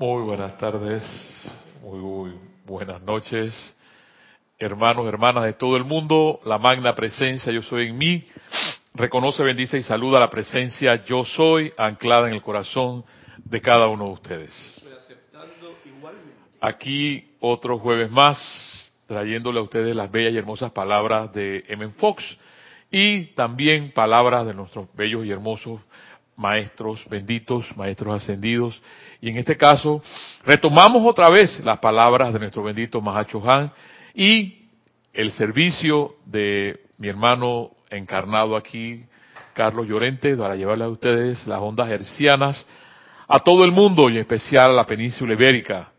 Muy buenas tardes, muy, muy buenas noches, hermanos, hermanas de todo el mundo, la magna presencia yo soy en mí, reconoce, bendice y saluda la presencia yo soy anclada en el corazón de cada uno de ustedes. Aquí otro jueves más, trayéndole a ustedes las bellas y hermosas palabras de M. Fox y también palabras de nuestros bellos y hermosos maestros benditos, maestros ascendidos. Y en este caso, retomamos otra vez las palabras de nuestro bendito Mahacho Han y el servicio de mi hermano encarnado aquí, Carlos Llorente, para llevarle a ustedes las ondas hercianas a todo el mundo y en especial a la península ibérica.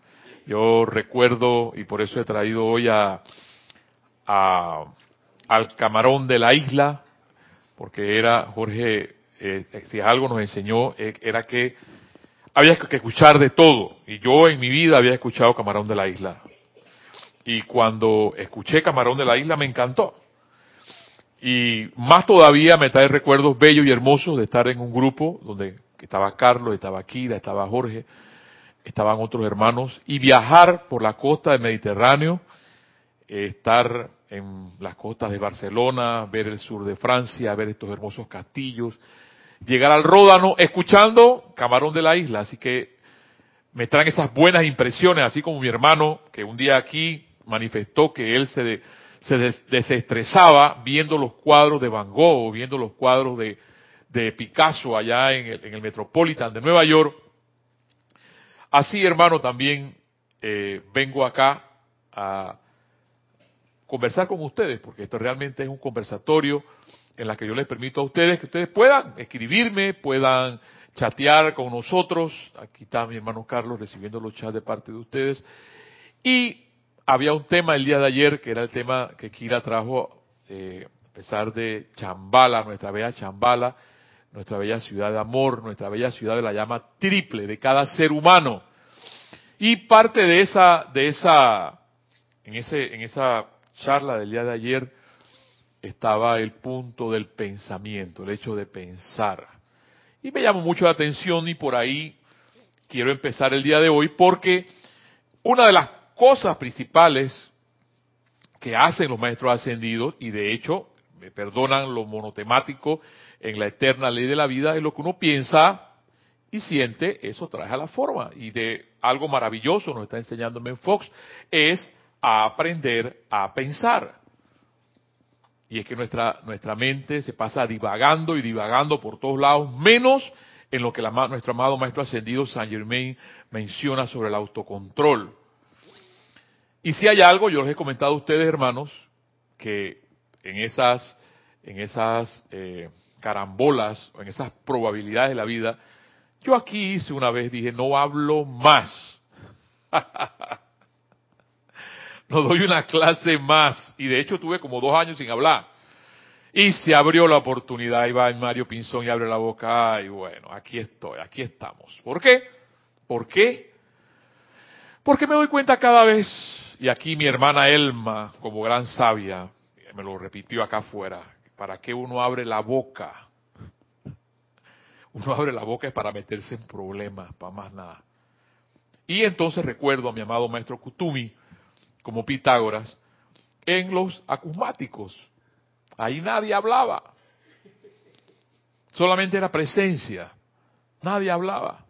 Yo recuerdo, y por eso he traído hoy a, a al camarón de la isla, porque era Jorge eh, si algo nos enseñó, eh, era que había que escuchar de todo. Y yo en mi vida había escuchado Camarón de la Isla. Y cuando escuché Camarón de la Isla me encantó. Y más todavía me trae recuerdos bellos y hermosos de estar en un grupo donde estaba Carlos, estaba Kira, estaba Jorge, estaban otros hermanos, y viajar por la costa del Mediterráneo, estar en las costas de Barcelona, ver el sur de Francia, ver estos hermosos castillos, llegar al Ródano escuchando Camarón de la Isla. Así que me traen esas buenas impresiones, así como mi hermano, que un día aquí manifestó que él se, se desestresaba viendo los cuadros de Van Gogh, viendo los cuadros de, de Picasso allá en el, en el, Metropolitan de Nueva York. Así, hermano, también eh, vengo acá a conversar con ustedes, porque esto realmente es un conversatorio en la que yo les permito a ustedes que ustedes puedan escribirme, puedan chatear con nosotros. Aquí está mi hermano Carlos recibiendo los chats de parte de ustedes. Y había un tema el día de ayer que era el tema que Kira trajo, eh, a pesar de Chambala, nuestra bella Chambala, nuestra bella ciudad de amor, nuestra bella ciudad de la llama triple de cada ser humano. Y parte de esa, de esa, en ese, en esa charla del día de ayer, estaba el punto del pensamiento, el hecho de pensar. Y me llamó mucho la atención y por ahí quiero empezar el día de hoy porque una de las cosas principales que hacen los maestros ascendidos, y de hecho, me perdonan lo monotemático en la eterna ley de la vida, es lo que uno piensa y siente, eso trae a la forma. Y de algo maravilloso nos está enseñándome Fox, es aprender a pensar. Y es que nuestra, nuestra mente se pasa divagando y divagando por todos lados, menos en lo que nuestro amado Maestro Ascendido Saint Germain menciona sobre el autocontrol. Y si hay algo, yo les he comentado a ustedes, hermanos, que en esas, en esas eh, carambolas en esas probabilidades de la vida, yo aquí hice una vez, dije, no hablo más. no doy una clase más. Y de hecho tuve como dos años sin hablar. Y se abrió la oportunidad, y va Mario Pinzón y abre la boca, y bueno, aquí estoy, aquí estamos. ¿Por qué? ¿Por qué? Porque me doy cuenta cada vez, y aquí mi hermana Elma, como gran sabia, me lo repitió acá afuera, ¿para qué uno abre la boca? Uno abre la boca es para meterse en problemas, para más nada. Y entonces recuerdo a mi amado maestro Kutumi, como Pitágoras, en los acusmáticos. Ahí nadie hablaba. Solamente era presencia. Nadie hablaba.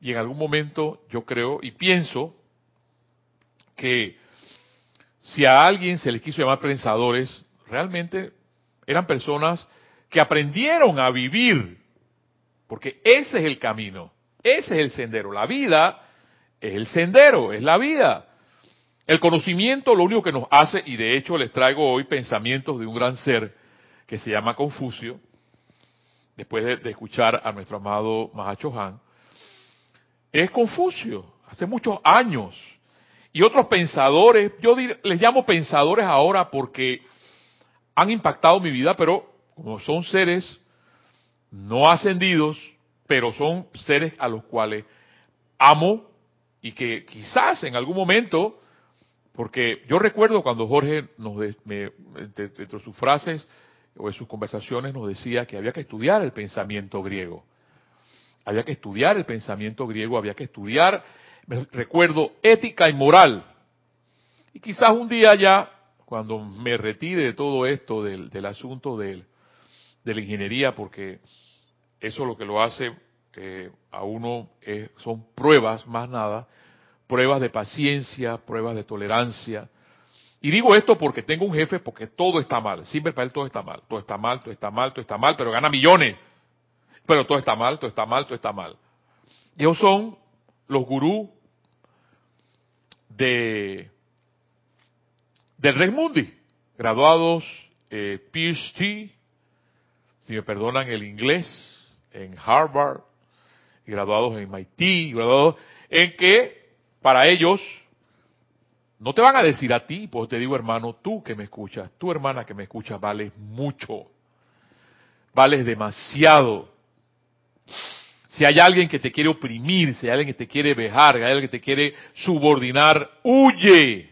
Y en algún momento yo creo y pienso que si a alguien se les quiso llamar pensadores, realmente eran personas que aprendieron a vivir, porque ese es el camino, ese es el sendero. La vida es el sendero, es la vida. El conocimiento lo único que nos hace, y de hecho les traigo hoy pensamientos de un gran ser que se llama Confucio, después de, escuchar a nuestro amado Mahacho Han, es Confucio, hace muchos años. Y otros pensadores, yo les llamo pensadores ahora porque han impactado mi vida, pero como son seres no ascendidos, pero son seres a los cuales amo y que quizás en algún momento porque yo recuerdo cuando Jorge, nos me, entre, sus frases o en sus conversaciones, nos decía que había que estudiar el pensamiento griego. Había que estudiar el pensamiento griego, había que estudiar, recuerdo, ética y moral. Y quizás un día ya, cuando me retire de todo esto, del, asunto de la ingeniería, porque eso lo que lo hace eh, a uno son pruebas, más nada, pruebas de paciencia, pruebas de tolerancia. Y digo esto porque tengo un jefe, porque todo está mal. Siempre para él todo está mal. Todo está mal, todo está mal, todo está mal, pero gana millones. Pero todo está mal, todo está mal, todo está mal. Ellos son los gurús de del Rey Mundi, graduados eh, PhD, si me perdonan el inglés, en Harvard, graduados en MIT, graduados en que para ellos no te van a decir a ti, pues te digo hermano, tú que me escuchas, tu hermana que me escuchas, vales mucho, vales demasiado. Si hay alguien que te quiere oprimir, si hay alguien que te quiere vejar, si hay alguien que te quiere subordinar, huye.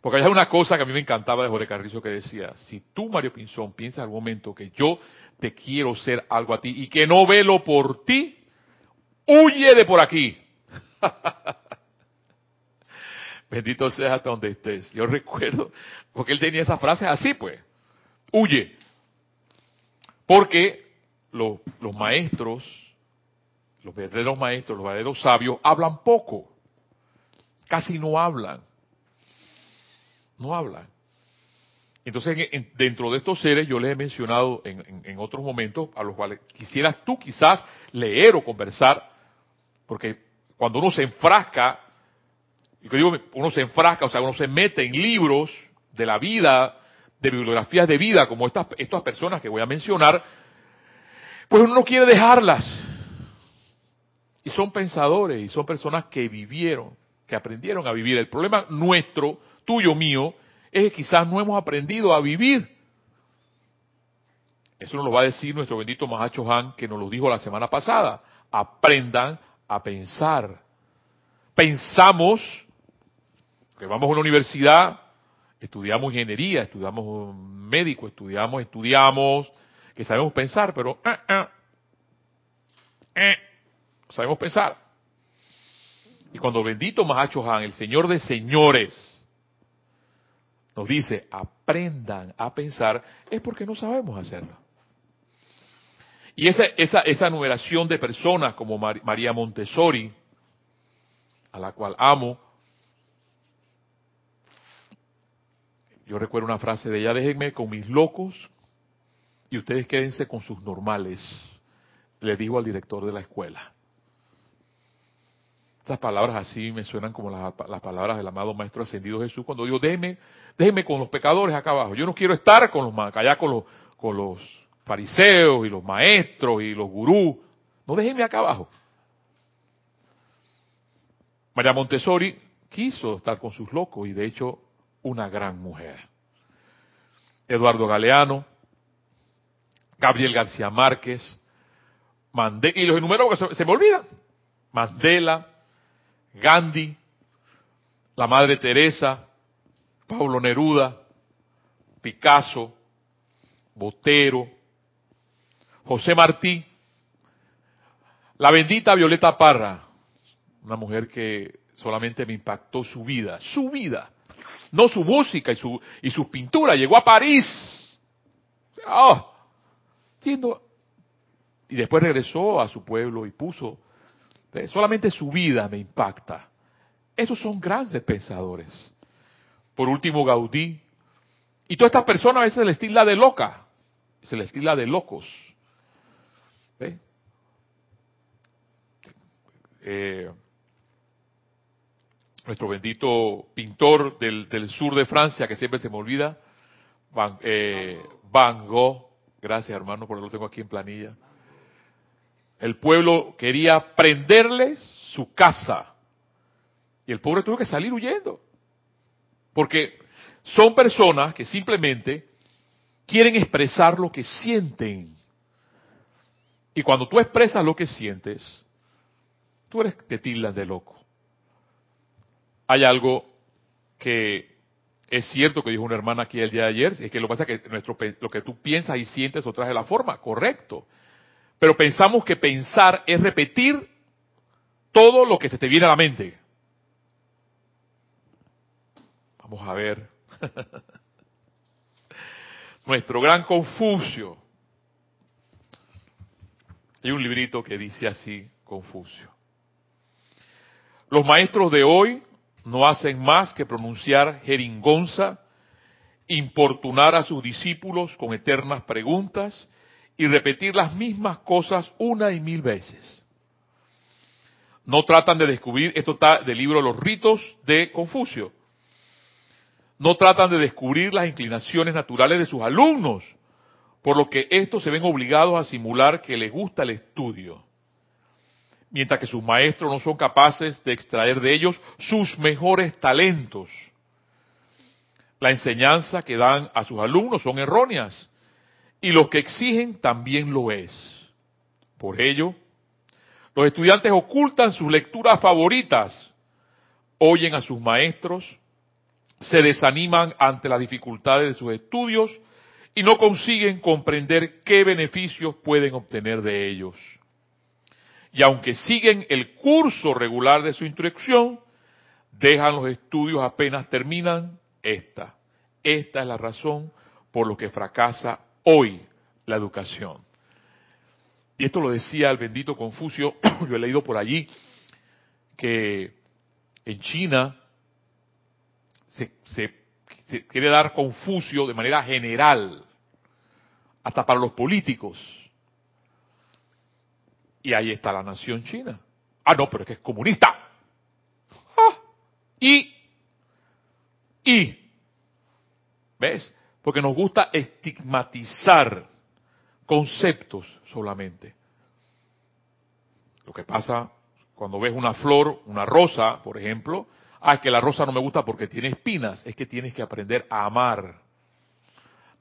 Porque hay una cosa que a mí me encantaba de Jorge Carrizo que decía, si tú, Mario Pinzón, piensas al momento que yo te quiero ser algo a ti y que no velo por ti, huye de por aquí. Bendito seas hasta donde estés. Yo recuerdo, porque él tenía esas frases así, pues, huye. Porque los, maestros, los verdaderos maestros, los verdaderos sabios, hablan poco. Casi no hablan. No hablan. Entonces, dentro de estos seres, yo les he mencionado en, otros momentos, a los cuales quisieras tú quizás leer o conversar, porque cuando uno se enfrasca, y que digo, uno se enfrasca, o sea, uno se mete en libros de la vida, de bibliografías de vida, como estas, estas personas que voy a mencionar, pues uno no quiere dejarlas. Y son pensadores, y son personas que vivieron, que aprendieron a vivir. El problema nuestro, tuyo, mío, es que quizás no hemos aprendido a vivir. Eso nos lo va a decir nuestro bendito Mahacho Han, que nos lo dijo la semana pasada. Aprendan a pensar. Pensamos que vamos a una universidad, estudiamos ingeniería, estudiamos médico, estudiamos, estudiamos, que sabemos pensar, pero eh, eh, eh, sabemos pensar. Y cuando bendito Mahacho Han, el Señor de señores, nos dice aprendan a pensar, es porque no sabemos hacerlo. Y esa, esa, esa numeración de personas como María Montessori, a la cual amo, yo recuerdo una frase de ella, déjenme con mis locos y ustedes quédense con sus normales, le digo al director de la escuela. Estas palabras así me suenan como las, palabras del amado Maestro Ascendido Jesús cuando digo, déjeme, déjeme con los pecadores acá abajo. Yo no quiero estar con los, allá con los, con los fariseos y los maestros y los gurús. No déjenme acá abajo. María Montessori quiso estar con sus locos y de hecho una gran mujer. Eduardo Galeano, Gabriel García Márquez, y los enumero porque se me olvidan. Mandela, Gandhi, la Madre Teresa, Pablo Neruda, Picasso, Botero, José Martí, la bendita Violeta Parra, una mujer que solamente me impactó su vida, su vida, no su música y su y sus pinturas, llegó a París. Oh, y después regresó a su pueblo y puso Solamente su vida me impacta. Esos son grandes pensadores. Por último, Gaudí. Y todas estas personas a veces se les estila de loca, se les estila de locos. Eh, nuestro bendito pintor del, sur de Francia, que siempre se me olvida, Van, eh, Van Gogh, gracias hermano, porque lo tengo aquí en planilla. El pueblo quería prenderle su casa. Y el pobre tuvo que salir huyendo. Porque son personas que simplemente quieren expresar lo que sienten. Y cuando tú expresas lo que sientes, te tildas de loco. Hay algo que es cierto que dijo una hermana aquí el día de ayer, es que lo que pasa es que nuestro, lo que tú piensas y sientes lo trae la forma, correcto. Pero pensamos que pensar es repetir todo lo que se te viene a la mente. Vamos a ver. Nuestro gran Confucio. Hay un librito que dice así, Confucio. Los maestros de hoy no hacen más que pronunciar jeringonza, importunar a sus discípulos con eternas preguntas y repetir las mismas cosas una y mil veces. No tratan de descubrir, esto está del libro Los ritos de Confucio, no tratan de descubrir las inclinaciones naturales de sus alumnos, por lo que estos se ven obligados a simular que les gusta el estudio, mientras que sus maestros no son capaces de extraer de ellos sus mejores talentos. La enseñanza que dan a sus alumnos son erróneas y lo que exigen también lo es. Por ello, los estudiantes ocultan sus lecturas favoritas, oyen a sus maestros, se desaniman ante las dificultades de sus estudios y no consiguen comprender qué beneficios pueden obtener de ellos. Y aunque siguen el curso regular de su instrucción, dejan los estudios apenas terminan esta. Esta es la razón por lo que fracasa hoy la educación. Y esto lo decía el bendito Confucio, yo he leído por allí que en China se, quiere dar Confucio de manera general, hasta para los políticos. Y ahí está la nación china. Ah, no, pero es que es comunista. Ah, y, y, ¿ves? Porque nos gusta estigmatizar conceptos solamente. Lo que pasa cuando ves una flor, una rosa, por ejemplo, ah, que la rosa no me gusta porque tiene espinas, es que tienes que aprender a amar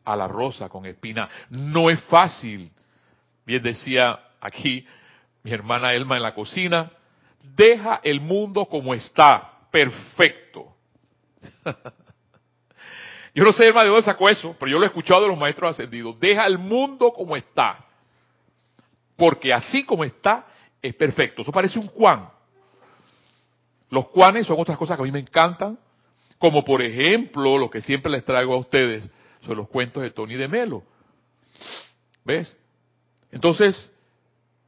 a la rosa con espinas. No es fácil. Bien decía aquí mi hermana Elma en la cocina, deja el mundo como está, perfecto. yo no sé, Elma, de dónde sacó eso, pero yo lo he escuchado de los maestros ascendidos. Deja el mundo como está, porque así como está, es perfecto. Eso parece un Juan. Los Juanes son otras cosas que a mí me encantan, como por ejemplo lo que siempre les traigo a ustedes sobre los cuentos de Tony de Melo. ¿Ves? Entonces,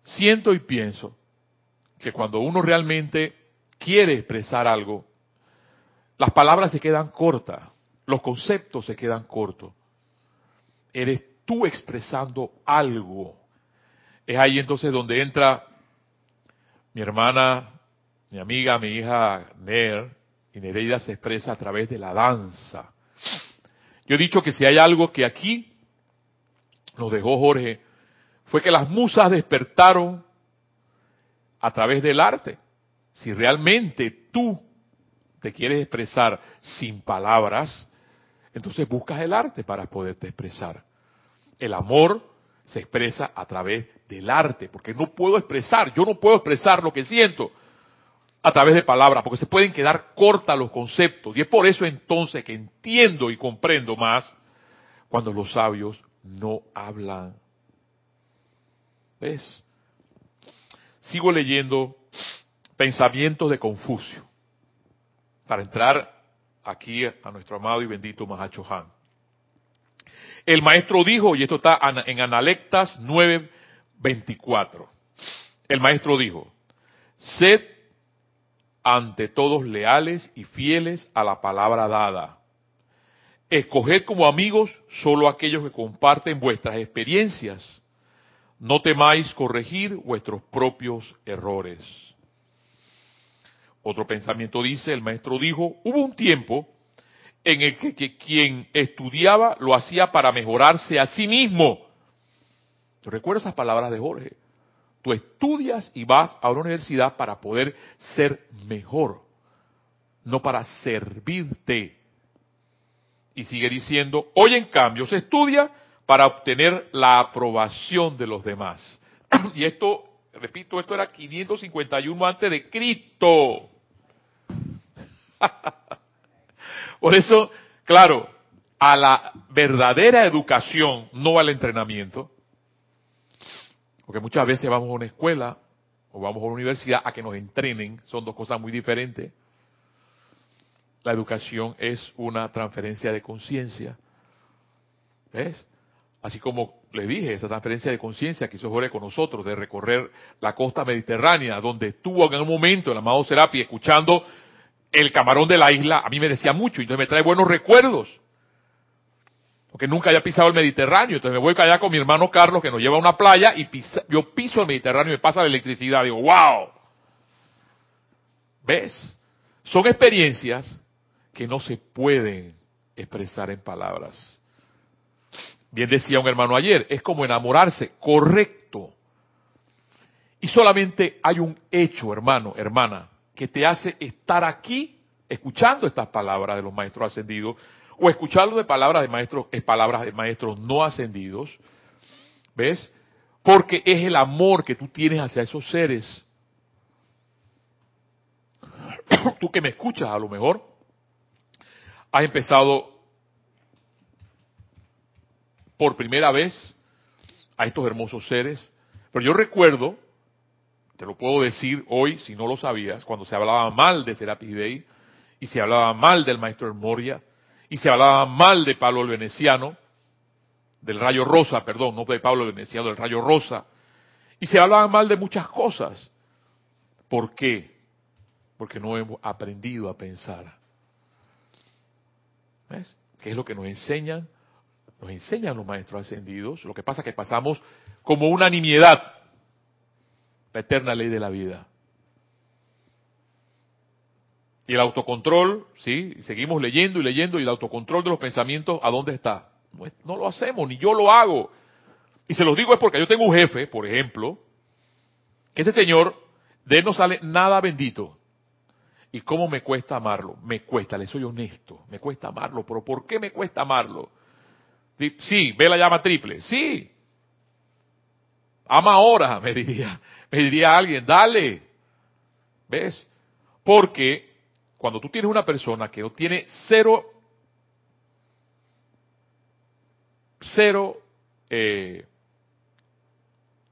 siento y pienso que cuando uno realmente quiere expresar algo, las palabras se quedan cortas, los conceptos se quedan cortos. Eres tú expresando algo. Es ahí entonces donde entra mi hermana mi amiga, mi hija Ner, y Nereida se expresa a través de la danza. Yo he dicho que si hay algo que aquí nos dejó Jorge, fue que las musas despertaron a través del arte. Si realmente tú te quieres expresar sin palabras, entonces buscas el arte para poderte expresar. El amor se expresa a través del arte, porque no puedo expresar, yo no puedo expresar lo que siento, a través de palabras, porque se pueden quedar cortas los conceptos. Y es por eso entonces que entiendo y comprendo más cuando los sabios no hablan. ¿Ves? Sigo leyendo pensamientos de Confucio para entrar aquí a nuestro amado y bendito Mahacho Han. El maestro dijo, y esto está en Analectas 9:24, el maestro dijo, sed ante todos leales y fieles a la palabra dada. Escoged como amigos solo aquellos que comparten vuestras experiencias. No temáis corregir vuestros propios errores. Otro pensamiento dice, el maestro dijo, hubo un tiempo en el que, quien estudiaba lo hacía para mejorarse a sí mismo. Recuerdo esas palabras de Jorge. Tú estudias y vas a una universidad para poder ser mejor, no para servirte. Y sigue diciendo, hoy en cambio se estudia para obtener la aprobación de los demás. y esto, repito, esto era 551 antes de Cristo. Por eso, claro, a la verdadera educación, no al entrenamiento, Porque muchas veces vamos a una escuela o vamos a una universidad a que nos entrenen, son dos cosas muy diferentes. La educación es una transferencia de conciencia. ¿Ves? Así como le dije, esa transferencia de conciencia que hizo Jorge con nosotros, de recorrer la costa mediterránea, donde estuvo en un momento el amado Serapi escuchando el camarón de la isla, a mí me decía mucho, y entonces me trae buenos recuerdos. Porque nunca había pisado el Mediterráneo, entonces me voy allá con mi hermano Carlos que nos lleva a una playa y yo piso el Mediterráneo y me pasa la electricidad, digo, wow. ¿Ves? Son experiencias que no se pueden expresar en palabras. Bien decía un hermano ayer, es como enamorarse, correcto. Y solamente hay un hecho, hermano, hermana, que te hace estar aquí escuchando estas palabras de los maestros ascendidos o escuchando de palabras de maestros, es palabras de maestros no ascendidos. ¿Ves? Porque es el amor que tú tienes hacia esos seres. tú que me escuchas a lo mejor, has empezado por primera vez a estos hermosos seres. Pero yo recuerdo, te lo puedo decir hoy si no lo sabías, cuando se hablaba mal de Serapis Bey y se hablaba mal del maestro Moria y se hablaba mal de Pablo el Veneciano, del rayo rosa, perdón, no de Pablo el Veneciano, del rayo rosa, y se hablaba mal de muchas cosas. ¿Por qué? Porque no hemos aprendido a pensar. ¿Ves? ¿Qué es lo que nos enseñan nos enseñan los maestros ascendidos. Lo que pasa es que pasamos como una nimiedad la eterna ley de la vida. Y el autocontrol, sí, seguimos leyendo y leyendo, y el autocontrol de los pensamientos, ¿a dónde está? No, no lo hacemos, ni yo lo hago. Y se los digo es porque yo tengo un jefe, por ejemplo, que ese señor, de él no sale nada bendito. ¿Y cómo me cuesta amarlo? Me cuesta, le soy honesto, me cuesta amarlo, pero ¿por qué me cuesta amarlo? Sí, ve la llama triple. Sí. Ama ahora, me diría, me diría alguien, dale. ¿Ves? Porque cuando tú tienes una persona que no tiene cero, cero, eh,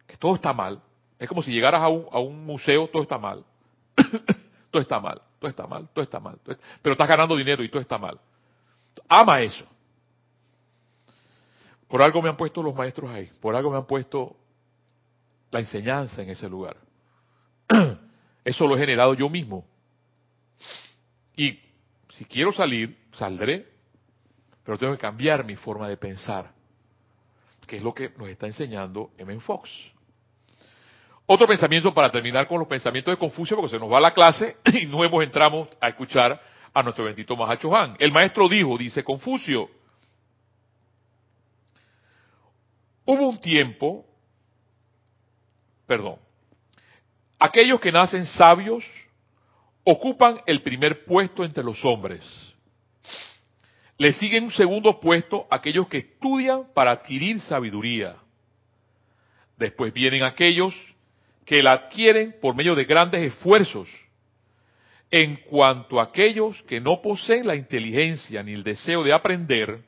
que todo está mal, es como si llegaras a un, a un museo, todo está mal. todo está mal, todo está mal, todo está mal. pero estás ganando dinero y todo está mal. Ama eso. Por algo me han puesto los maestros ahí, por algo me han puesto la enseñanza en ese lugar. Eso lo he generado yo mismo. Y si quiero salir, saldré, pero tengo que cambiar mi forma de pensar, que es lo que nos está enseñando M. Fox. Otro pensamiento para terminar con los pensamientos de Confucio, porque se nos va la clase y nuevos entramos a escuchar a nuestro bendito Mahacho Han. El maestro dijo, dice Confucio, Hubo un tiempo, perdón, aquellos que nacen sabios ocupan el primer puesto entre los hombres. Le siguen un segundo puesto aquellos que estudian para adquirir sabiduría. Después vienen aquellos que la adquieren por medio de grandes esfuerzos. En cuanto a aquellos que no poseen la inteligencia ni el deseo de aprender,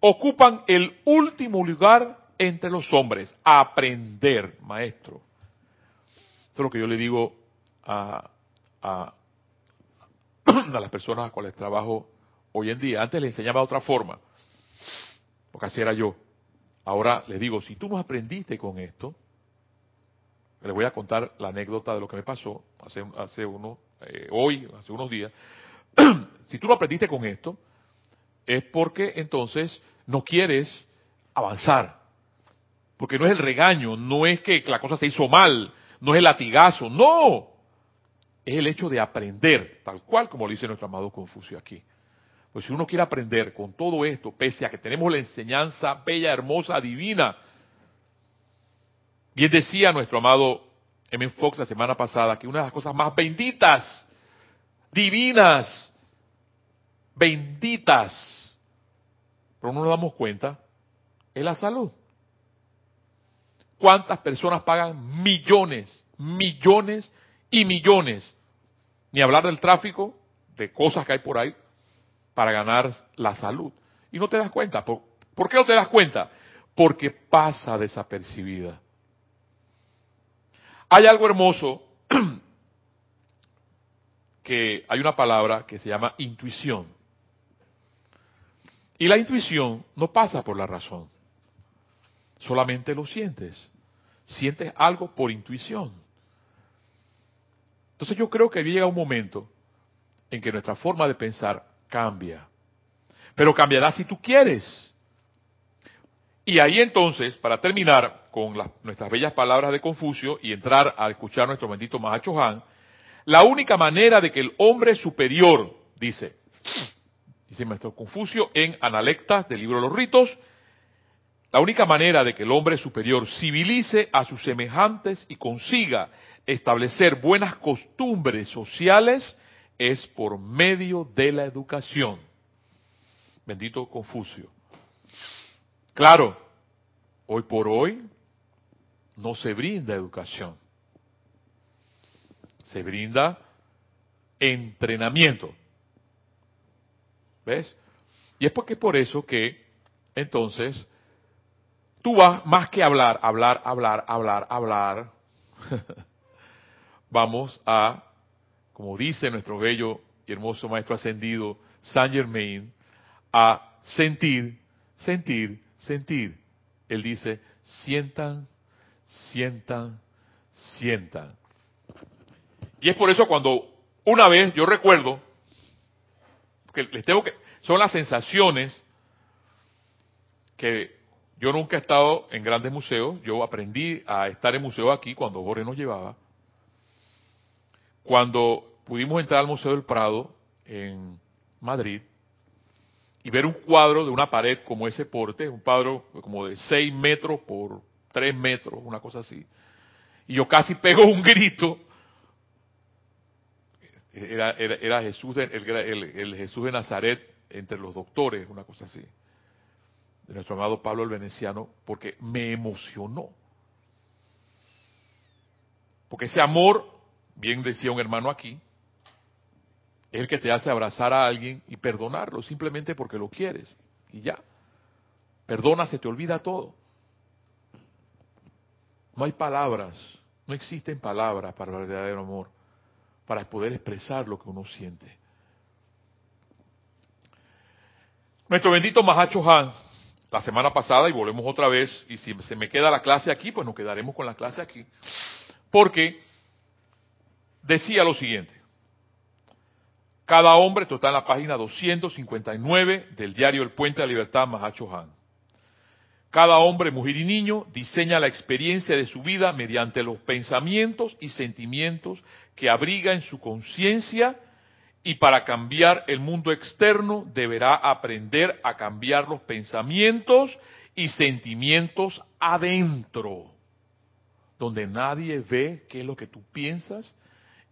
ocupan el último lugar entre los hombres, aprender, maestro. Esto es lo que yo le digo a, a, a las personas a las cuales trabajo hoy en día. Antes le enseñaba de otra forma, porque así era yo. Ahora les digo, si tú no aprendiste con esto, les voy a contar la anécdota de lo que me pasó hace, hace uno, eh, hoy, hace unos días. si tú no aprendiste con esto, es porque entonces no quieres avanzar. Porque no es el regaño, no es que la cosa se hizo mal, no es el latigazo, no. Es el hecho de aprender, tal cual como lo dice nuestro amado Confucio aquí. Pues si uno quiere aprender con todo esto, pese a que tenemos la enseñanza bella, hermosa, divina, bien decía nuestro amado M. Fox la semana pasada que una de las cosas más benditas, divinas, benditas, pero no nos damos cuenta, es la salud. ¿Cuántas personas pagan millones, millones y millones? Ni hablar del tráfico, de cosas que hay por ahí, para ganar la salud. Y no te das cuenta. ¿Por, qué no te das cuenta? Porque pasa desapercibida. Hay algo hermoso que hay una palabra que se llama intuición. Y la intuición no pasa por la razón, solamente lo sientes. Sientes algo por intuición. Entonces yo creo que llega un momento en que nuestra forma de pensar cambia. Pero cambiará si tú quieres. Y ahí entonces, para terminar con nuestras bellas palabras de Confucio y entrar a escuchar nuestro bendito Mahacho Han, la única manera de que el hombre superior, dice, dice Confucio en Analectas del libro de los ritos, la única manera de que el hombre superior civilice a sus semejantes y consiga establecer buenas costumbres sociales es por medio de la educación. Bendito Confucio. Claro, hoy por hoy no se brinda educación se brinda entrenamiento. ¿Ves? Y es porque por eso que entonces tú vas más que hablar, hablar, hablar, hablar, hablar. Vamos a, como dice nuestro bello y hermoso maestro ascendido Saint Germain, a sentir, sentir, sentir. Él dice, sientan, sientan, sientan. Y es por eso cuando una vez yo recuerdo, que les tengo que, son las sensaciones que yo nunca he estado en grandes museos, yo aprendí a estar en museo aquí cuando Jorge nos llevaba. Cuando pudimos entrar al Museo del Prado en Madrid y ver un cuadro de una pared como ese porte, un cuadro como de 6 metros por 3 metros, una cosa así. Y yo casi pego un grito era, era, Jesús, el, Jesús de Nazaret entre los doctores, una cosa así, de nuestro amado Pablo el Veneciano, porque me emocionó. Porque ese amor, bien decía un hermano aquí, es el que te hace abrazar a alguien y perdonarlo, simplemente porque lo quieres. Y ya. Perdona, se te olvida todo. No hay palabras, no existen palabras para el verdadero amor para poder expresar lo que uno siente. Nuestro bendito Mahacho Han, la semana pasada, y volvemos otra vez, y si se me queda la clase aquí, pues nos quedaremos con la clase aquí, porque decía lo siguiente. Cada hombre, esto está en la página 259 del diario El Puente de la Libertad, Mahacho Han. Cada hombre, mujer y niño diseña la experiencia de su vida mediante los pensamientos y sentimientos que abriga en su conciencia y para cambiar el mundo externo deberá aprender a cambiar los pensamientos y sentimientos adentro, donde nadie ve qué es lo que tú piensas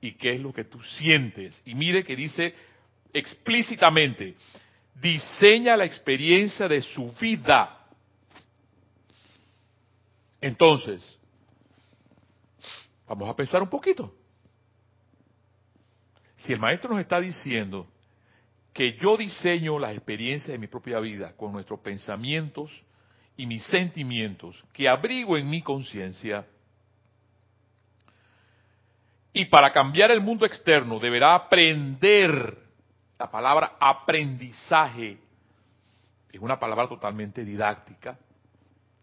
y qué es lo que tú sientes. Y mire que dice explícitamente, diseña la experiencia de su vida entonces, vamos a pensar un poquito. Si el maestro nos está diciendo que yo diseño las experiencias de mi propia vida con nuestros pensamientos y mis sentimientos que abrigo en mi conciencia, y para cambiar el mundo externo deberá aprender, la palabra aprendizaje es una palabra totalmente didáctica,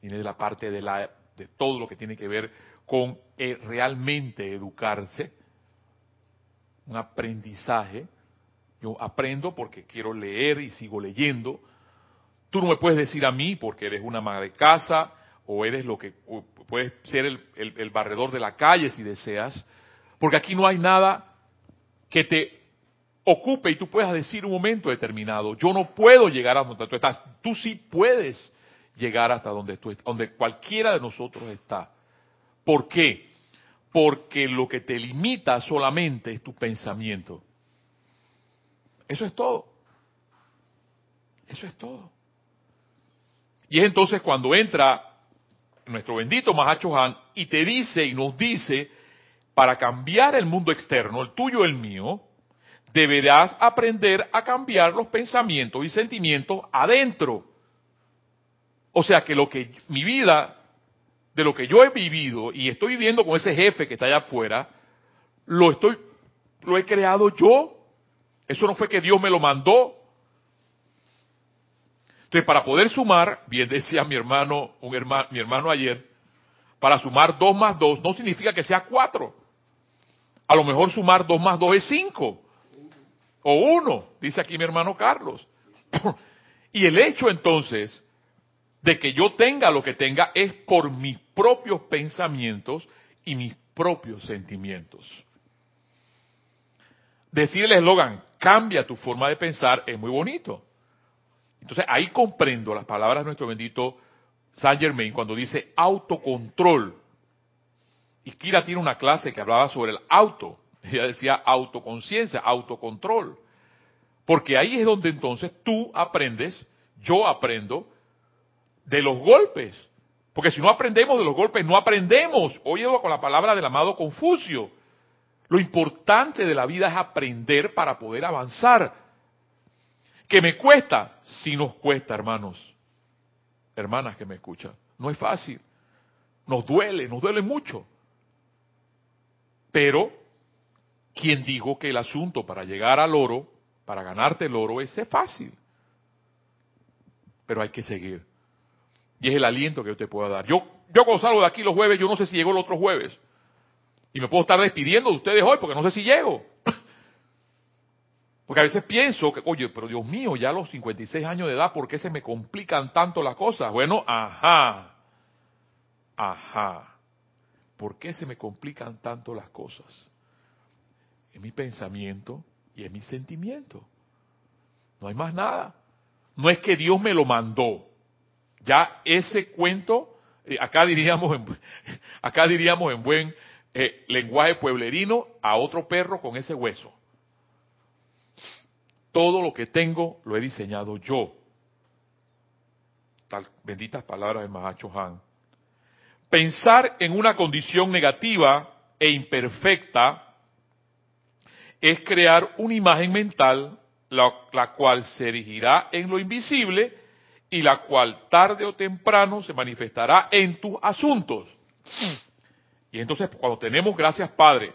viene de la parte de la de todo lo que tiene que ver con eh, realmente educarse, un aprendizaje. Yo aprendo porque quiero leer y sigo leyendo. Tú no me puedes decir a mí porque eres una madre de casa o eres lo que puedes ser el, el, barredor de la calle si deseas, porque aquí no hay nada que te ocupe y tú puedas decir un momento determinado, yo no puedo llegar a donde tú estás, tú sí puedes llegar hasta donde, tú, donde cualquiera de nosotros está. ¿Por qué? Porque lo que te limita solamente es tu pensamiento. Eso es todo. Eso es todo. Y es entonces cuando entra nuestro bendito Mahacho Han y te dice y nos dice, para cambiar el mundo externo, el tuyo, el mío, deberás aprender a cambiar los pensamientos y sentimientos adentro. O sea que lo que mi vida de lo que yo he vivido y estoy viviendo con ese jefe que está allá afuera, lo estoy, lo he creado yo. Eso no fue que Dios me lo mandó. Entonces, para poder sumar, bien decía mi hermano, un hermano, mi hermano ayer, para sumar 2 más 2 no significa que sea 4. A lo mejor sumar 2 más 2 es 5. O 1, dice aquí mi hermano Carlos. y el hecho entonces de que yo tenga lo que tenga es por mis propios pensamientos y mis propios sentimientos. Decir el eslogan, cambia tu forma de pensar, es muy bonito. Entonces ahí comprendo las palabras de nuestro bendito Saint Germain cuando dice autocontrol. Y Kira tiene una clase que hablaba sobre el auto. Ella decía autoconciencia, autocontrol. Porque ahí es donde entonces tú aprendes, yo aprendo, de los golpes. Porque si no aprendemos de los golpes, no aprendemos. Oye con la palabra del amado Confucio. Lo importante de la vida es aprender para poder avanzar. ¿Que me cuesta? Sí nos cuesta, hermanos. Hermanas que me escuchan. No es fácil. Nos duele, nos duele mucho. Pero, ¿quién dijo que el asunto para llegar al oro, para ganarte el oro, es fácil? Pero hay que seguir. Y es el aliento que yo te puedo dar. Yo, yo cuando salgo de aquí los jueves, yo no sé si llego el otro jueves. Y me puedo estar despidiendo de ustedes hoy porque no sé si llego. Porque a veces pienso que, oye, pero Dios mío, ya a los 56 años de edad, ¿por qué se me complican tanto las cosas? Bueno, ajá, ajá. ¿Por qué se me complican tanto las cosas? Es mi pensamiento y es mi sentimiento. No hay más nada. No es que Dios me lo mandó. Ya ese cuento, eh, acá diríamos en, acá diríamos en buen eh, lenguaje pueblerino, a otro perro con ese hueso. Todo lo que tengo lo he diseñado yo. Tal, benditas palabras del Mahacho Han. Pensar en una condición negativa e imperfecta es crear una imagen mental la cual se erigirá en lo invisible y la cual tarde o temprano se manifestará en tus asuntos. Y entonces cuando tenemos, gracias Padre,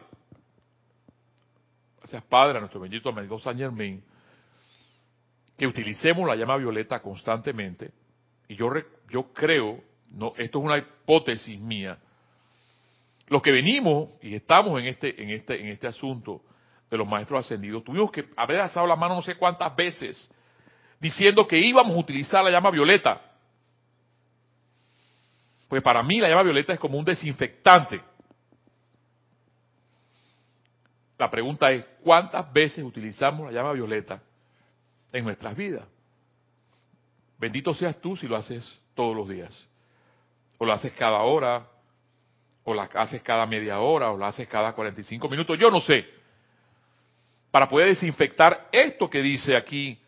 gracias Padre a nuestro bendito amigo San Germain, que utilicemos la llama violeta constantemente, y yo, yo creo, no, esto es una hipótesis mía, los que venimos y estamos en este, en este, en este asunto de los maestros ascendidos, tuvimos que haber alzado la mano no sé cuántas veces diciendo que íbamos a utilizar la llama violeta. Pues para mí la llama violeta es como un desinfectante. La pregunta es, ¿cuántas veces utilizamos la llama violeta en nuestras vidas? Bendito seas tú si lo haces todos los días. O lo haces cada hora, o lo haces cada media hora, o lo haces cada 45 minutos, yo no sé. Para poder desinfectar esto que dice aquí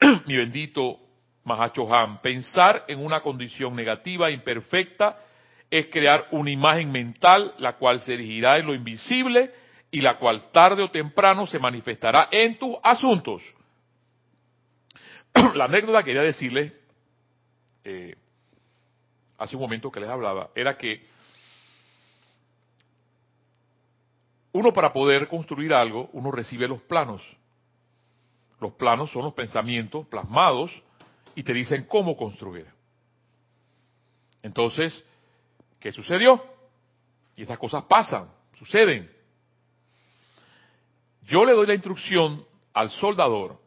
mi bendito Mahacho Han, pensar en una condición negativa, imperfecta, es crear una imagen mental la cual se dirigirá en lo invisible y la cual tarde o temprano se manifestará en tus asuntos. la anécdota que quería decirles, eh, hace un momento que les hablaba, era que uno para poder construir algo, uno recibe los planos. Los planos son los pensamientos plasmados y te dicen cómo construir. Entonces, ¿qué sucedió? Y esas cosas pasan, suceden. Yo le doy la instrucción al soldador,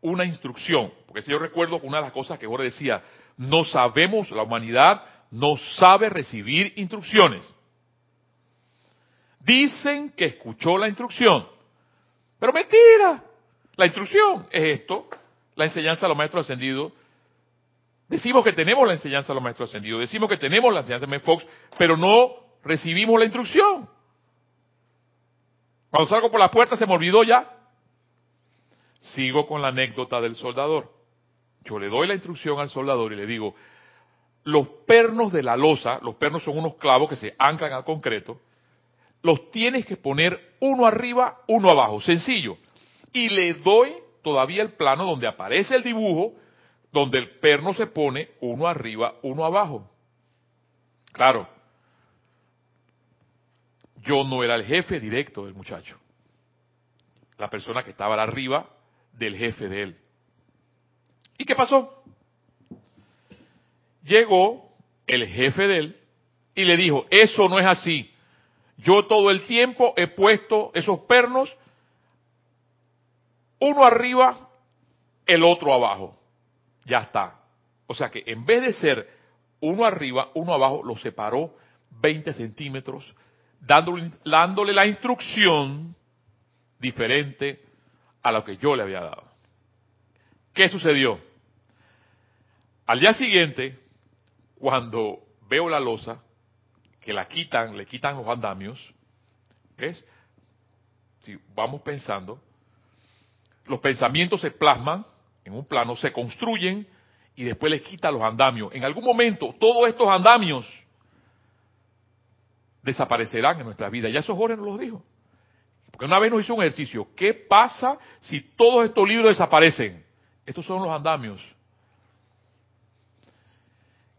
una instrucción, porque si yo recuerdo una de las cosas que ahora decía, no sabemos, la humanidad no sabe recibir instrucciones. Dicen que escuchó la instrucción, pero mentira, la instrucción es esto, la enseñanza de los maestros ascendidos. Decimos que tenemos la enseñanza de los maestros ascendidos, decimos que tenemos la enseñanza de Fox, pero no recibimos la instrucción. Cuando salgo por la puerta se me olvidó ya. Sigo con la anécdota del soldador. Yo le doy la instrucción al soldador y le digo, los pernos de la losa, los pernos son unos clavos que se anclan al concreto, los tienes que poner uno arriba, uno abajo, sencillo y le doy todavía el plano donde aparece el dibujo, donde el perno se pone uno arriba, uno abajo. Claro, yo no era el jefe directo del muchacho, la persona que estaba arriba del jefe de él. ¿Y qué pasó? Llegó el jefe de él y le dijo, eso no es así. Yo todo el tiempo he puesto esos pernos, uno arriba, el otro abajo. Ya está. O sea que en vez de ser uno arriba, uno abajo, lo separó 20 centímetros, dándole, la instrucción diferente a lo que yo le había dado. ¿Qué sucedió? Al día siguiente, cuando veo la losa, que la quitan, le quitan los andamios, ¿ves? Si vamos pensando, los pensamientos se plasman en un plano, se construyen y después les quitan los andamios. En algún momento, todos estos andamios desaparecerán en nuestra vida. Ya eso Jorge nos lo dijo. Porque una vez nos hizo un ejercicio. ¿Qué pasa si todos estos libros desaparecen? Estos son los andamios.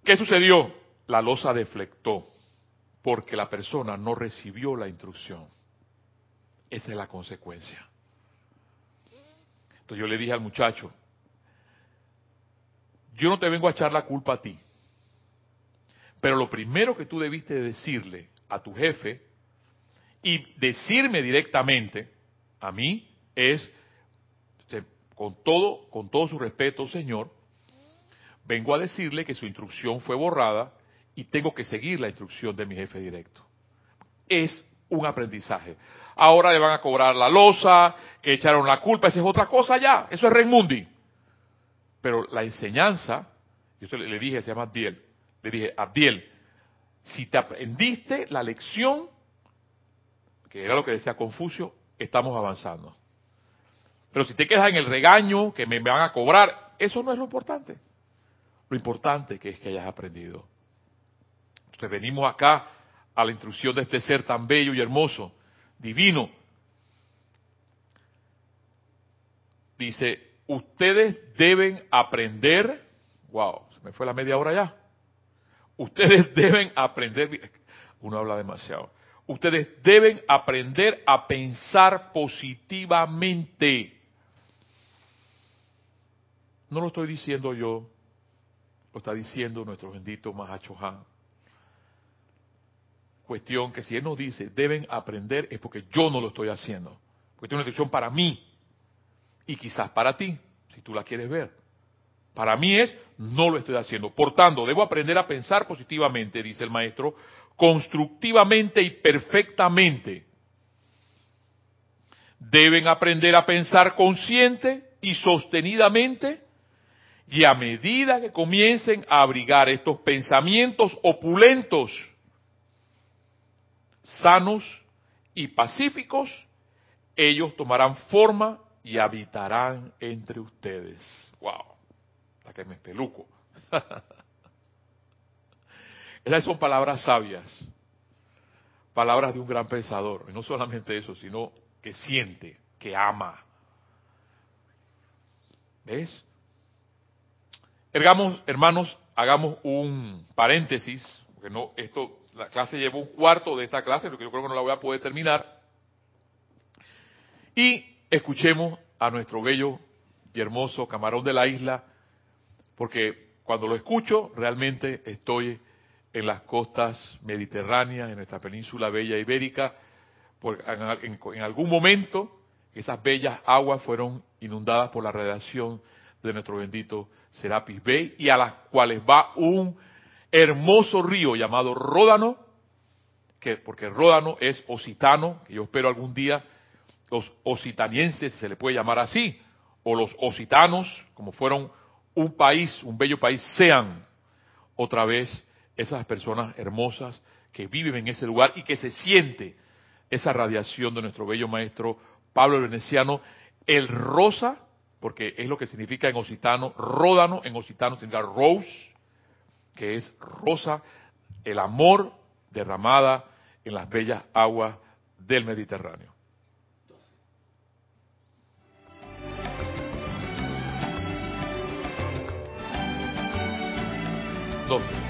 ¿Qué sucedió? La losa deflectó porque la persona no recibió la instrucción. Esa es la consecuencia. Yo le dije al muchacho, yo no te vengo a echar la culpa a ti, pero lo primero que tú debiste decirle a tu jefe y decirme directamente a mí es, con todo, con todo su respeto, Señor, vengo a decirle que su instrucción fue borrada y tengo que seguir la instrucción de mi jefe directo. Es un aprendizaje. Ahora le van a cobrar la losa, que echaron la culpa, esa es otra cosa ya, eso es Raimundi. Pero la enseñanza, yo le dije, se llama Abdiel, le dije, Abdiel, si te aprendiste la lección, que era lo que decía Confucio, estamos avanzando. Pero si te quedas en el regaño, que me van a cobrar, eso no es lo importante. Lo importante que es que hayas aprendido. Entonces venimos acá a la instrucción de este ser tan bello y hermoso, divino. Dice, ustedes deben aprender, wow, se me fue la media hora ya. Ustedes deben aprender, uno habla demasiado. Ustedes deben aprender a pensar positivamente. No lo estoy diciendo yo, lo está diciendo nuestro bendito Mahacho Han. Cuestión que si él nos dice, deben aprender, es porque yo no lo estoy haciendo. Porque es una instrucción para mí y quizás para ti, si tú la quieres ver. Para mí es, no lo estoy haciendo. Por tanto, debo aprender a pensar positivamente, dice el maestro, constructivamente y perfectamente. Deben aprender a pensar consciente y sostenidamente y a medida que comiencen a abrigar estos pensamientos opulentos, sanos y pacíficos, ellos tomarán forma y habitarán entre ustedes. ¡Wow! Hasta que me espeluco. Esas son palabras sabias, palabras de un gran pensador. Y no solamente eso, sino que siente, que ama. ¿Ves? Hagamos, hermanos, hagamos un paréntesis, porque no, esto, la clase lleva un cuarto de esta clase, lo que yo creo que no la voy a poder terminar. Y escuchemos a nuestro bello y hermoso camarón de la isla, porque cuando lo escucho realmente estoy en las costas mediterráneas, en nuestra península bella ibérica, porque en, algún momento esas bellas aguas fueron inundadas por la radiación de nuestro bendito Serapis Bay y a las cuales va un hermoso río llamado Ródano, que, porque Ródano es ocitano, que yo espero algún día los ocitanienses se le puede llamar así, o los ocitanos, como fueron un país, un bello país, sean otra vez esas personas hermosas que viven en ese lugar y que se siente esa radiación de nuestro bello maestro Pablo el Veneciano, el rosa porque es lo que significa en occitano, ródano en occitano significa rose, que es rosa, el amor derramada en las bellas aguas del Mediterráneo. Doce.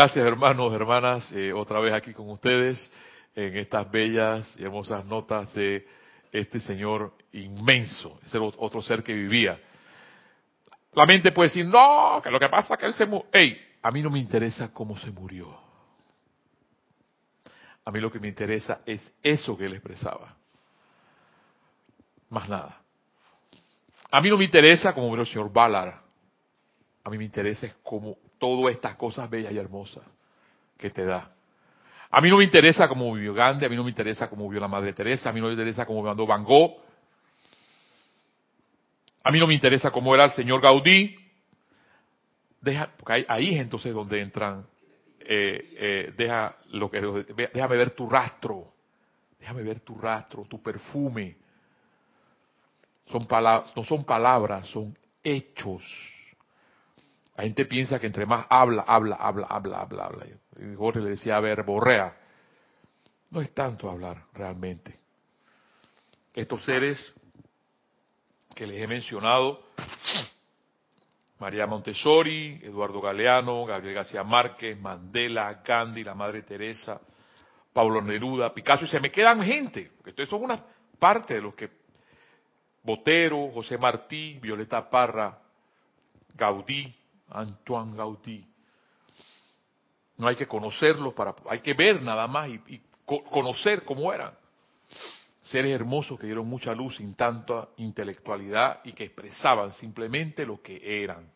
Gracias hermanos, hermanas, eh, otra vez aquí con ustedes en estas bellas y hermosas notas de este Señor inmenso, ese otro ser que vivía. La mente puede decir, no, que lo que pasa es que él se murió. Ey, a mí no me interesa cómo se murió. A mí lo que me interesa es eso que él expresaba. Más nada. A mí no me interesa cómo murió el señor Ballard. A mí me interesa es cómo todas estas cosas bellas y hermosas que te da. A mí no me interesa cómo vivió Gandhi, a mí no me interesa cómo vivió la Madre Teresa, a mí no me interesa cómo mandó Van Gogh, a mí no me interesa cómo era el señor Gaudí. Deja, porque ahí, es entonces donde entran, eh, eh, deja lo que, déjame ver tu rastro, déjame ver tu rastro, tu perfume. Son palabras, no son palabras, son hechos la gente piensa que entre más habla, habla, habla, habla, habla, habla. Y le decía, a ver, borrea. No es tanto hablar realmente. Estos seres que les he mencionado, María Montessori, Eduardo Galeano, Gabriel García Márquez, Mandela, Gandhi, la Madre Teresa, Pablo Neruda, Picasso, y se me quedan gente, estos son una parte de los que Botero, José Martí, Violeta Parra, Gaudí, Antoine Gaudí. No hay que conocerlos para, hay que ver nada más y, conocer cómo eran. Seres hermosos que dieron mucha luz sin tanta intelectualidad y que expresaban simplemente lo que eran.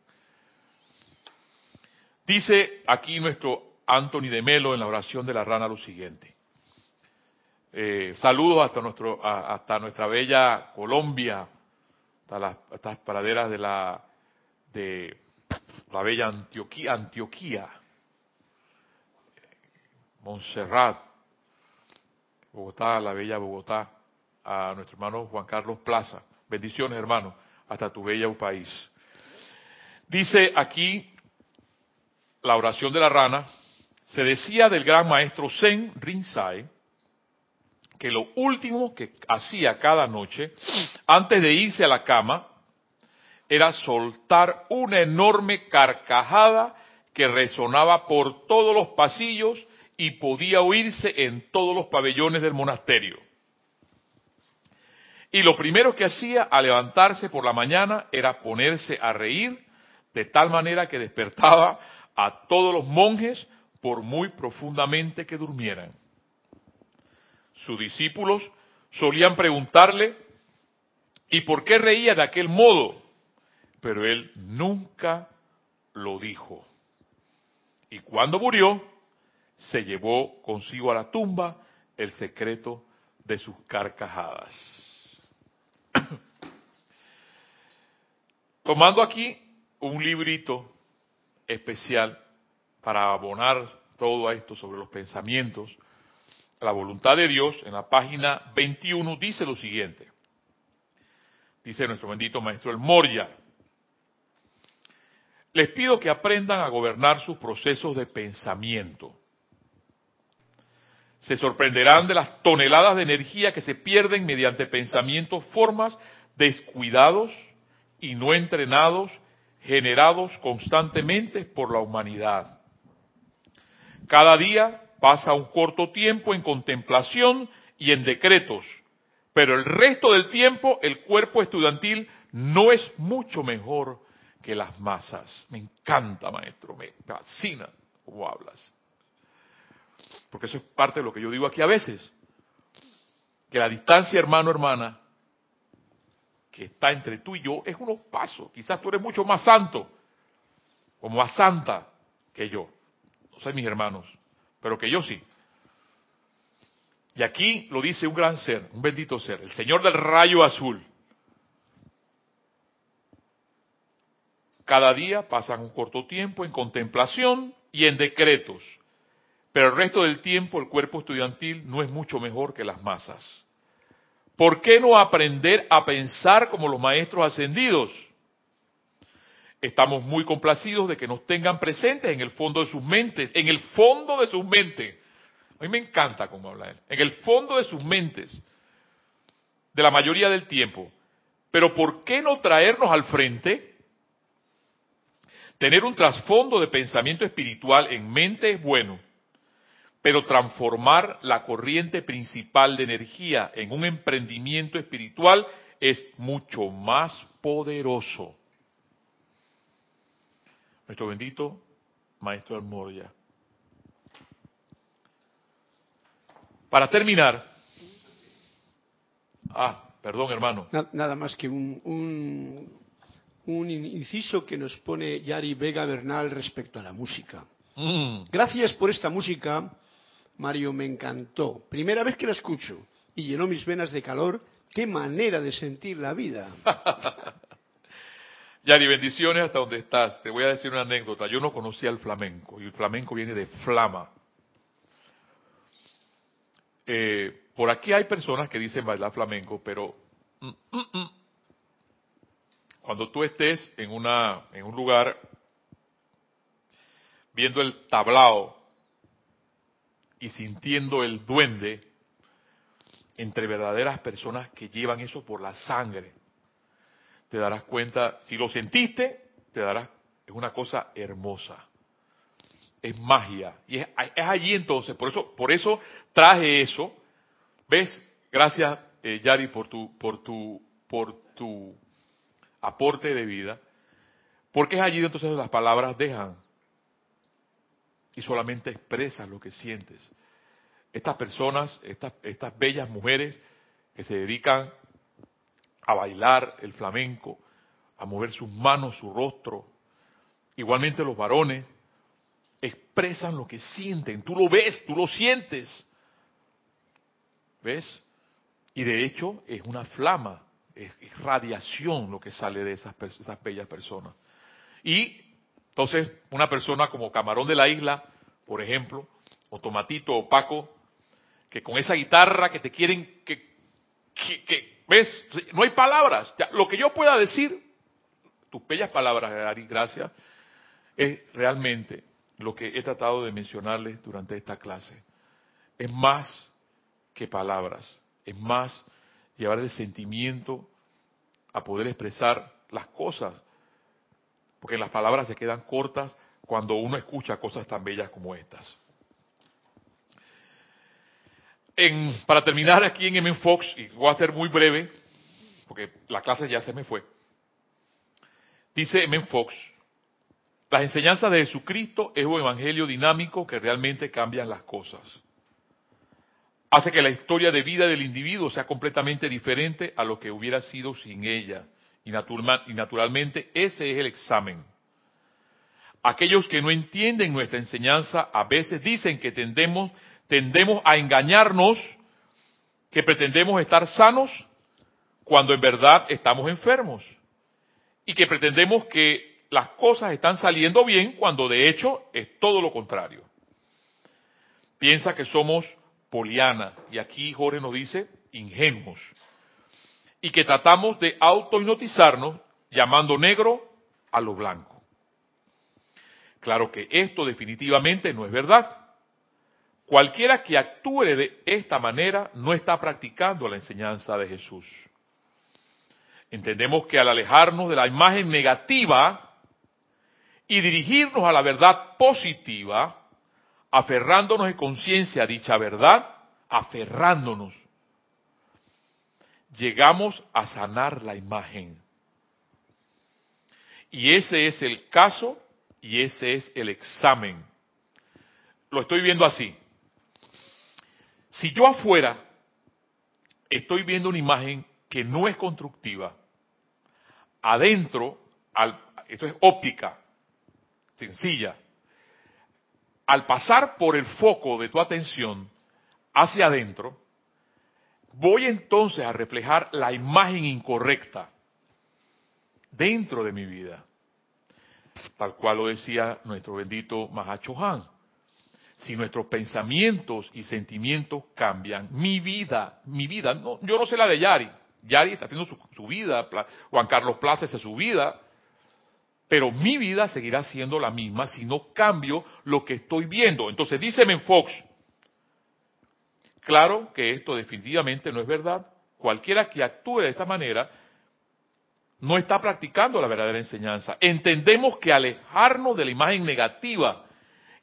Dice aquí nuestro Anthony de Melo en la oración de la rana lo siguiente. Eh, saludos hasta, nuestro, hasta nuestra bella Colombia, hasta las, estas praderas de la de la bella Antioquía, Antioquía, Montserrat, Bogotá, la bella Bogotá, a nuestro hermano Juan Carlos Plaza. Bendiciones, hermano, hasta tu bella país. Dice aquí la oración de la rana, se decía del gran maestro Zen Rinzai que lo último que hacía cada noche, antes de irse a la cama, era soltar una enorme carcajada que resonaba por todos los pasillos y podía oírse en todos los pabellones del monasterio. Y lo primero que hacía al levantarse por la mañana era ponerse a reír de tal manera que despertaba a todos los monjes por muy profundamente que durmieran. Sus discípulos solían preguntarle, ¿y por qué reía de aquel modo? Pero él nunca lo dijo. Y cuando murió, se llevó consigo a la tumba el secreto de sus carcajadas. Tomando aquí un librito especial para abonar todo esto sobre los pensamientos, la voluntad de Dios, en la página 21 dice lo siguiente. Dice nuestro bendito maestro el Moria. Les pido que aprendan a gobernar sus procesos de pensamiento. Se sorprenderán de las toneladas de energía que se pierden mediante pensamientos, formas descuidados y no entrenados, generados constantemente por la humanidad. Cada día pasa un corto tiempo en contemplación y en decretos, pero el resto del tiempo el cuerpo estudiantil no es mucho mejor que las masas. Me encanta, maestro, me fascina cómo hablas. Porque eso es parte de lo que yo digo aquí a veces. Que la distancia hermano-hermana que está entre tú y yo es unos pasos. Quizás tú eres mucho más santo o más santa que yo. No sé, mis hermanos pero que yo sí. Y aquí lo dice un gran ser, un bendito ser, el Señor del rayo azul. Cada día pasan un corto tiempo en contemplación y en decretos, pero el resto del tiempo el cuerpo estudiantil no es mucho mejor que las masas. ¿Por qué no aprender a pensar como los maestros ascendidos? estamos muy complacidos de que nos tengan presentes en el fondo de sus mentes, en el fondo de sus mentes. A mí me encanta cómo habla él, en el fondo de sus mentes, de la mayoría del tiempo. Pero ¿por qué no traernos al frente? Tener un trasfondo de pensamiento espiritual en mente es bueno, pero transformar la corriente principal de energía en un emprendimiento espiritual es mucho más poderoso nuestro bendito Maestro Almoria. Para terminar, ah, perdón hermano. Nada más que un, un, inciso que nos pone Yari Vega Bernal respecto a la música. Mm. Gracias por esta música, Mario, me encantó. Primera vez que la escucho y llenó mis venas de calor. Qué manera de sentir la vida. Yari, bendiciones hasta donde estás. Te voy a decir una anécdota. Yo no conocía el flamenco y el flamenco viene de flama. Eh, por aquí hay personas que dicen bailar flamenco, pero mm, mm. Cuando tú estés en, una, en un lugar viendo el tablao y sintiendo el duende entre verdaderas personas que llevan eso por la sangre, te darás cuenta, si lo sentiste, te darás, es una cosa hermosa. Es magia. Y es, allí entonces, por eso, por eso traje eso. ¿Ves? Gracias, eh, Yari, por tu, por tu, por tu aporte de vida. Porque es allí entonces las palabras dejan y solamente expresas lo que sientes. Estas personas, estas, estas bellas mujeres que se dedican a bailar el flamenco, a mover sus manos, su rostro. Igualmente los varones expresan lo que sienten, tú lo ves, tú lo sientes. ¿Ves? Y de hecho es una flama, es, radiación lo que sale de esas, esas bellas personas. Y Entonces, una persona como Camarón de la Isla, por ejemplo, o Tomatito o Paco, que con esa guitarra que te quieren, que, que, ¿ves? No hay palabras. lo que yo pueda decir, tus bellas palabras, Gary, gracias, es realmente lo que he tratado de mencionarles durante esta clase. Es más que palabras, es más llevar el sentimiento a poder expresar las cosas, porque las palabras se quedan cortas cuando uno escucha cosas tan bellas como estas. para terminar aquí en M. Fox, y voy a ser muy breve, porque la clase ya se me fue, dice M. Fox, las enseñanzas de Jesucristo es un evangelio dinámico que realmente cambian las cosas. Hace que la historia de vida del individuo sea completamente diferente a lo que hubiera sido sin ella. Y, naturalmente ese es el examen. Aquellos que no entienden nuestra enseñanza a veces dicen que tendemos, tendemos a engañarnos, que pretendemos estar sanos cuando en verdad estamos enfermos. Y que pretendemos que las cosas están saliendo bien cuando de hecho es todo lo contrario. Piensa que somos polianas, y aquí Jorge nos dice ingenuos, y que tratamos de autohipnotizarnos llamando negro a lo blanco. Claro que esto definitivamente no es verdad. Cualquiera que actúe de esta manera no está practicando la enseñanza de Jesús. Entendemos que al alejarnos de la imagen negativa y dirigirnos a la verdad positiva, aferrándonos en conciencia a dicha verdad, aferrándonos, llegamos a sanar la imagen. Y ese es el caso y ese es el examen. Lo estoy viendo así. Si yo afuera estoy viendo una imagen que no es constructiva, adentro, al, esto es óptica, sencilla. Al pasar por el foco de tu atención hacia adentro, voy entonces a reflejar la imagen incorrecta dentro de mi vida. Tal cual lo decía nuestro bendito Mahacho Han. Si nuestros pensamientos y sentimientos cambian, mi vida, mi vida, no, yo no sé la de Yari. Yari está haciendo su, su vida, Juan Carlos Plaza hace su vida, pero mi vida seguirá siendo la misma si no cambio lo que estoy viendo. Entonces dice Fox, claro que esto definitivamente no es verdad. Cualquiera que actúe de esta manera no está practicando la verdadera enseñanza. Entendemos que alejarnos de la imagen negativa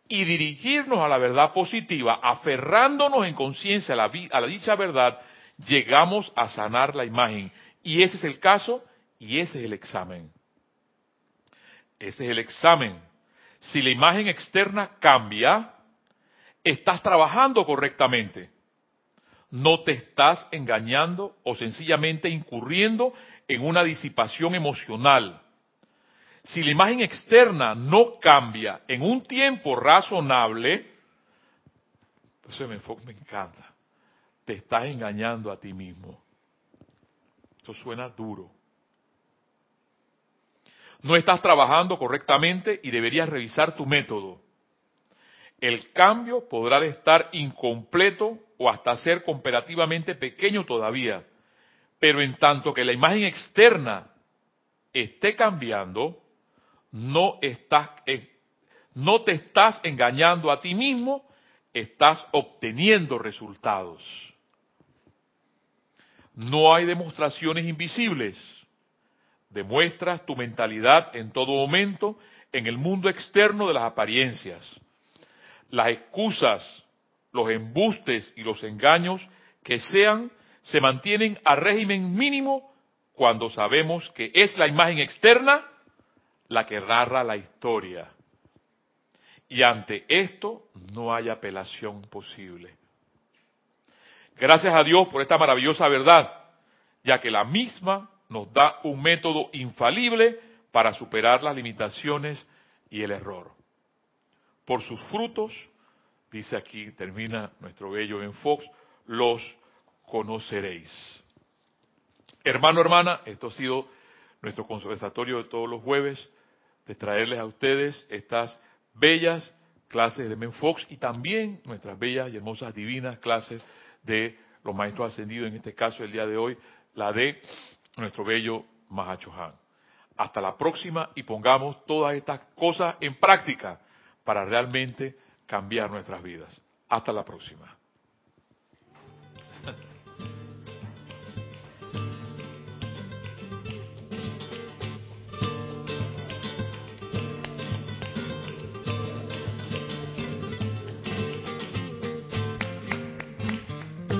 y dirigirnos a la verdad positiva, aferrándonos en conciencia a la, a la dicha verdad, llegamos a sanar la imagen. Y ese es el caso y ese es el examen. Ese es el examen. Si la imagen externa cambia, estás trabajando correctamente. No te estás engañando o sencillamente incurriendo en una disipación emocional. Si la imagen externa no cambia en un tiempo razonable, eso me, me encanta, te estás engañando a ti mismo. Eso suena duro no estás trabajando correctamente y deberías revisar tu método. El cambio podrá estar incompleto o hasta ser comparativamente pequeño todavía, pero en tanto que la imagen externa esté cambiando, no, estás, eh, no te estás engañando a ti mismo, estás obteniendo resultados. No hay demostraciones invisibles Demuestras tu mentalidad en todo momento en el mundo externo de las apariencias. Las excusas, los embustes y los engaños que sean se mantienen a régimen mínimo cuando sabemos que es la imagen externa la que narra la historia. Y ante esto no hay apelación posible. Gracias a Dios por esta maravillosa verdad, ya que la misma nos da un método infalible para superar las limitaciones y el error. Por sus frutos, dice aquí, termina nuestro bello en Fox, los conoceréis. Hermano, hermana, esto ha sido nuestro conversatorio de todos los jueves de traerles a ustedes estas bellas clases de Menfox y también nuestras bellas y hermosas divinas clases de los maestros ascendidos, en este caso el día de hoy, la de nuestro bello Mahachohan. Hasta la próxima y pongamos todas estas cosas en práctica para realmente cambiar nuestras vidas. Hasta la próxima.